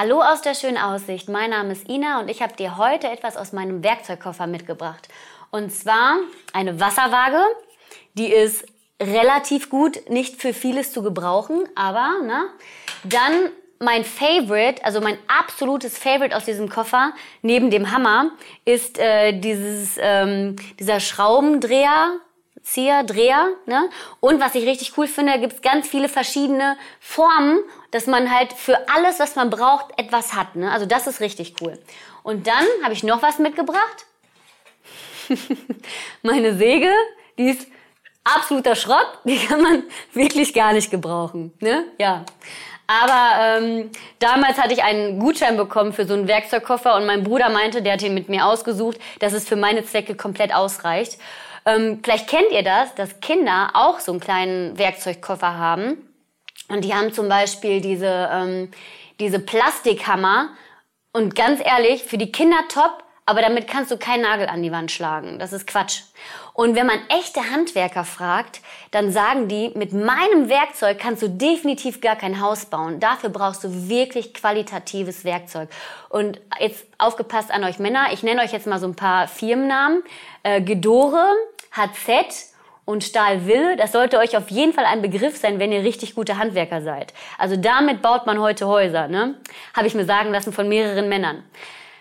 Hallo aus der schönen Aussicht. Mein Name ist Ina und ich habe dir heute etwas aus meinem Werkzeugkoffer mitgebracht. Und zwar eine Wasserwaage. Die ist relativ gut, nicht für vieles zu gebrauchen, aber ne? Dann mein Favorite, also mein absolutes Favorite aus diesem Koffer, neben dem Hammer, ist äh, dieses, ähm, dieser Schraubendreher, Zieher, Dreher. Ne? Und was ich richtig cool finde, gibt es ganz viele verschiedene Formen, dass man halt für alles, was man braucht, etwas hat. Ne? Also das ist richtig cool. Und dann habe ich noch was mitgebracht. Meine Säge, die ist absoluter Schrott. Die kann man wirklich gar nicht gebrauchen. Ne? Ja. Aber ähm, damals hatte ich einen Gutschein bekommen für so einen Werkzeugkoffer und mein Bruder meinte, der hat ihn mit mir ausgesucht, dass es für meine Zwecke komplett ausreicht. Ähm, vielleicht kennt ihr das, dass Kinder auch so einen kleinen Werkzeugkoffer haben. Und die haben zum Beispiel diese, ähm, diese Plastikhammer. Und ganz ehrlich, für die Kinder top, aber damit kannst du keinen Nagel an die Wand schlagen. Das ist Quatsch. Und wenn man echte Handwerker fragt, dann sagen die, mit meinem Werkzeug kannst du definitiv gar kein Haus bauen. Dafür brauchst du wirklich qualitatives Werkzeug. Und jetzt aufgepasst an euch Männer, ich nenne euch jetzt mal so ein paar Firmennamen. Äh, Gedore, HZ und Stahlwille, das sollte euch auf jeden Fall ein Begriff sein, wenn ihr richtig gute Handwerker seid. Also damit baut man heute Häuser, ne? Habe ich mir sagen lassen von mehreren Männern.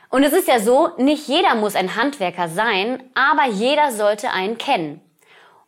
Und es ist ja so, nicht jeder muss ein Handwerker sein, aber jeder sollte einen kennen.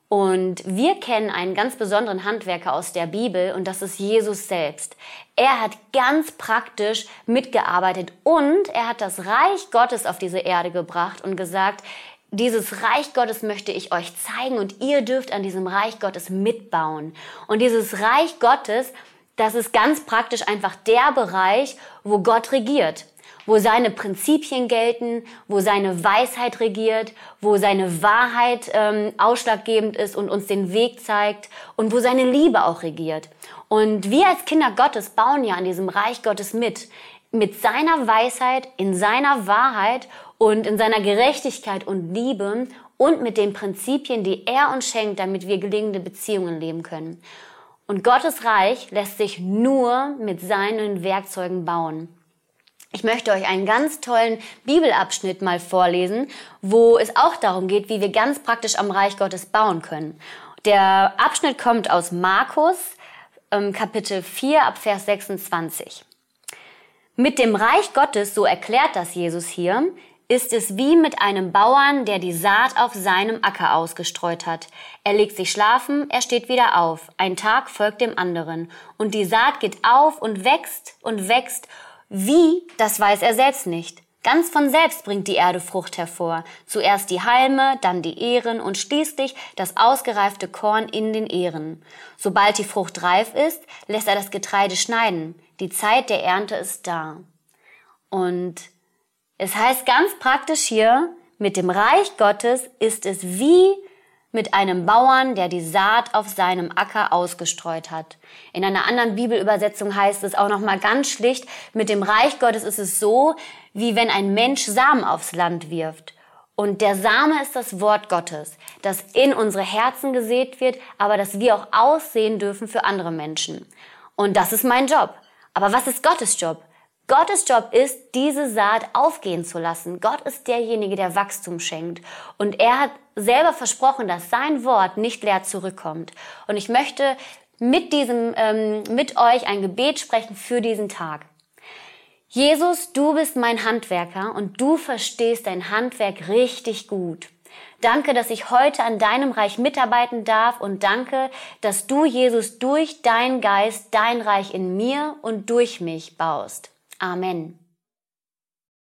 Und wir kennen einen ganz besonderen Handwerker aus der Bibel und das ist Jesus selbst. Er hat ganz praktisch mitgearbeitet und er hat das Reich Gottes auf diese Erde gebracht und gesagt, dieses Reich Gottes möchte ich euch zeigen und ihr dürft an diesem Reich Gottes mitbauen. Und dieses Reich Gottes, das ist ganz praktisch einfach der Bereich, wo Gott regiert, wo seine Prinzipien gelten, wo seine Weisheit regiert, wo seine Wahrheit ähm, ausschlaggebend ist und uns den Weg zeigt und wo seine Liebe auch regiert. Und wir als Kinder Gottes bauen ja an diesem Reich Gottes mit, mit seiner Weisheit, in seiner Wahrheit und in seiner Gerechtigkeit und Liebe und mit den Prinzipien, die er uns schenkt, damit wir gelingende Beziehungen leben können. Und Gottes Reich lässt sich nur mit seinen Werkzeugen bauen. Ich möchte euch einen ganz tollen Bibelabschnitt mal vorlesen, wo es auch darum geht, wie wir ganz praktisch am Reich Gottes bauen können. Der Abschnitt kommt aus Markus, ähm, Kapitel 4 ab Vers 26. Mit dem Reich Gottes, so erklärt das Jesus hier, ist es wie mit einem Bauern, der die Saat auf seinem Acker ausgestreut hat. Er legt sich schlafen, er steht wieder auf. Ein Tag folgt dem anderen. Und die Saat geht auf und wächst und wächst. Wie, das weiß er selbst nicht. Ganz von selbst bringt die Erde Frucht hervor. Zuerst die Halme, dann die Ähren und schließlich das ausgereifte Korn in den Ähren. Sobald die Frucht reif ist, lässt er das Getreide schneiden. Die Zeit der Ernte ist da. Und es heißt ganz praktisch hier, mit dem Reich Gottes ist es wie mit einem Bauern, der die Saat auf seinem Acker ausgestreut hat. In einer anderen Bibelübersetzung heißt es auch noch mal ganz schlicht, mit dem Reich Gottes ist es so, wie wenn ein Mensch Samen aufs Land wirft. Und der Same ist das Wort Gottes, das in unsere Herzen gesät wird, aber das wir auch aussehen dürfen für andere Menschen. Und das ist mein Job. Aber was ist Gottes Job? Gottes Job ist, diese Saat aufgehen zu lassen. Gott ist derjenige, der Wachstum schenkt. Und er hat selber versprochen, dass sein Wort nicht leer zurückkommt. Und ich möchte mit diesem, ähm, mit euch ein Gebet sprechen für diesen Tag. Jesus, du bist mein Handwerker und du verstehst dein Handwerk richtig gut. Danke, dass ich heute an deinem Reich mitarbeiten darf und danke, dass du, Jesus, durch deinen Geist dein Reich in mir und durch mich baust. Amen.